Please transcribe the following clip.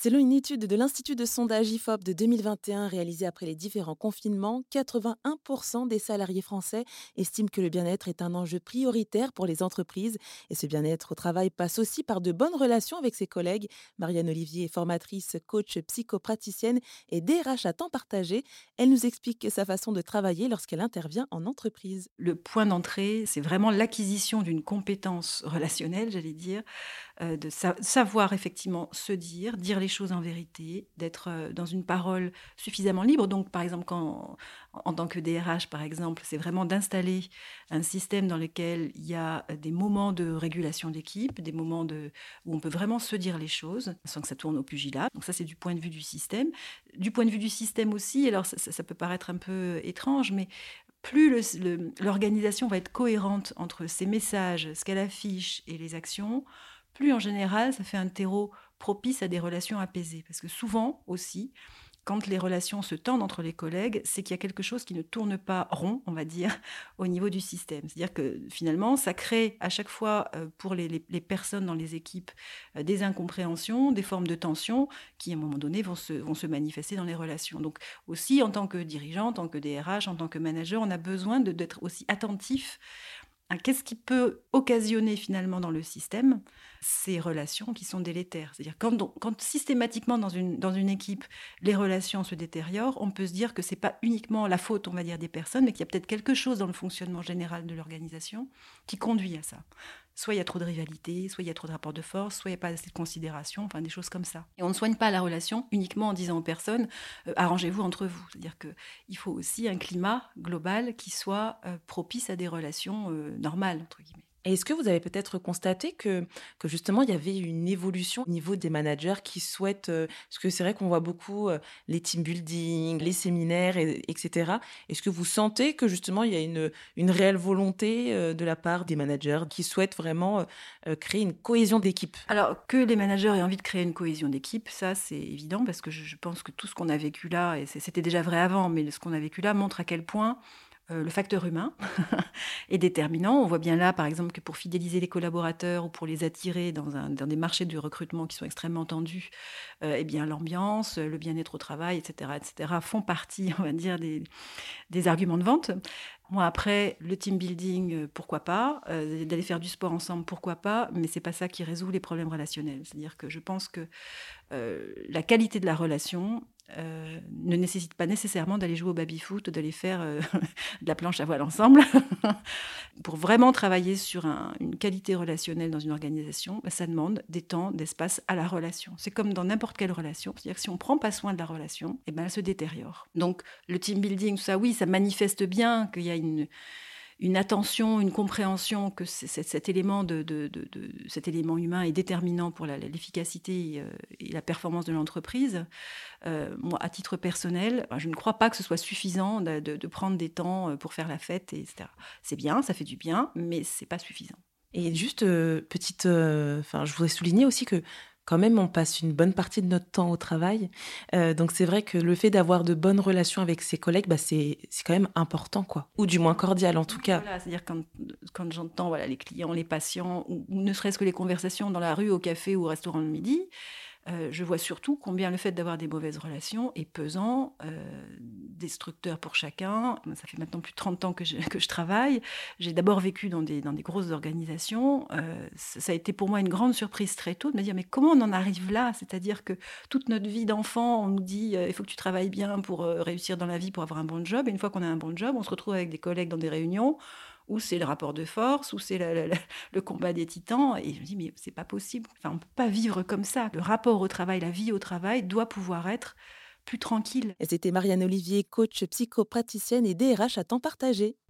Selon une étude de l'Institut de sondage IFOP de 2021 réalisée après les différents confinements, 81% des salariés français estiment que le bien-être est un enjeu prioritaire pour les entreprises. Et ce bien-être au travail passe aussi par de bonnes relations avec ses collègues. Marianne Olivier est formatrice, coach psychopraticienne et DRH à temps partagé. Elle nous explique sa façon de travailler lorsqu'elle intervient en entreprise. Le point d'entrée, c'est vraiment l'acquisition d'une compétence relationnelle, j'allais dire, euh, de savoir effectivement se dire, dire les choses en vérité, d'être euh, dans une parole suffisamment libre. Donc, par exemple, en tant que DRH, par exemple, c'est vraiment d'installer un système dans lequel il y a des moments de régulation d'équipe, des moments de, où on peut vraiment se dire les choses sans que ça tourne au pugilat. Donc ça, c'est du point de vue du système. Du point de vue du système aussi, alors ça, peut paraître un peu étrange, mais plus l'organisation va être cohérente entre ses messages, ce qu'elle affiche et les actions, plus en général, ça fait un terreau propice à des relations apaisées. Parce que souvent aussi, quand les relations se tendent entre les collègues, c'est qu'il y a quelque chose qui ne tourne pas rond, on va dire, au niveau du système. C'est-à-dire que finalement, ça crée à chaque fois euh, pour les, personnes dans les équipes euh, des incompréhensions, des formes de tension qui, à un moment donné, vont se, vont se manifester dans les relations. Donc aussi, en tant que dirigeant, en tant que DRH, en tant que manager, on a besoin d'être aussi attentif qu'est-ce qui peut occasionner finalement dans le système ces relations qui sont délétères. C'est-à-dire quand, quand systématiquement dans une, dans une équipe, les relations se détériorent, on peut se dire que ce n'est pas uniquement la faute, on va dire, des personnes, mais qu'il y a peut-être quelque chose dans le fonctionnement général de l'organisation qui conduit à ça. Soit il y a trop de rivalité, soit il y a trop de rapports de force, soit il n'y a pas assez de considération, enfin des choses comme ça. Et on ne soigne pas la relation uniquement en disant aux personnes euh, arrangez-vous entre vous. C'est-à-dire qu'il faut aussi un climat global qui soit euh, propice à des relations euh, normales, entre guillemets. Est-ce que vous avez peut-être constaté que, que justement il y avait une évolution au niveau des managers qui souhaitent, euh, parce que c'est vrai qu'on voit beaucoup euh, les team building, les séminaires, etc. Est-ce que vous sentez que justement il y a une, une réelle volonté euh, de la part des managers qui souhaitent vraiment créer une cohésion d'équipe? Alors que les managers aient envie de créer une cohésion d'équipe, ça c'est évident parce que je, je pense que tout ce qu'on a vécu là, et c'était déjà vrai avant, mais ce qu'on a vécu là montre à quel point le facteur humain est déterminant. On voit bien là, par exemple, que pour fidéliser les collaborateurs ou pour les attirer dans, des marchés du recrutement qui sont extrêmement tendus, euh, eh bien l'ambiance, le bien-être au travail, etc., etc., font partie, on va dire, des, arguments de vente. Moi, après, le team building, euh, pourquoi pas D'aller faire du sport ensemble, pourquoi pas Mais c'est pas ça qui résout les problèmes relationnels. C'est-à-dire que je pense que la qualité de la relation, euh, ne nécessite pas nécessairement d'aller jouer au baby-foot, d'aller faire euh, de la planche à voile ensemble. Pour vraiment travailler sur une qualité relationnelle dans une organisation, bah, ça demande des temps, d'espace à la relation. C'est comme dans n'importe quelle relation. C'est-à-dire que si on ne prend pas soin de la relation, eh ben, elle se détériore. Donc le team building, ça, oui, ça manifeste bien qu'il y a une une attention, une compréhension que cet élément, de, cet élément humain est déterminant pour l'efficacité euh, et la performance de l'entreprise. Euh, moi, à titre personnel, je ne crois pas que ce soit suffisant de, prendre des temps euh, pour faire la fête, etc. C'est bien, ça fait du bien, mais c'est pas suffisant. Et juste petite, enfin, je voudrais souligner aussi que quand même, on passe une bonne partie de notre temps au travail. Euh, donc c'est vrai que le fait d'avoir de bonnes relations avec ses collègues, bah, c'est quand même important, quoi. Ou du moins cordial, en tout cas. Voilà, c'est-à-dire quand, quand j'entends voilà, les clients, les patients, ou, ou ne serait-ce que les conversations dans la rue, au café ou au restaurant le midi, euh, je vois surtout combien le fait d'avoir des mauvaises relations est pesant, euh, destructeur pour chacun. Ça fait maintenant plus de 30 ans que je, que je travaille. J'ai d'abord vécu dans des, dans des grosses organisations. Euh, ça a été pour moi une grande surprise très tôt de me dire mais comment on en arrive là? C'est-à-dire que toute notre vie d'enfant, on nous dit il faut que tu travailles bien pour réussir dans la vie, pour avoir un bon job. Et une fois qu'on a un bon job, on se retrouve avec des collègues dans des réunions ou c'est le rapport de force, ou c'est le combat des titans. Et je me dis, mais c'est pas possible. Enfin, on peut pas vivre comme ça. Le rapport au travail, la vie au travail doit pouvoir être plus tranquille. Et c'était Marianne Olivier, coach psychopraticienne et DRH à temps partagé.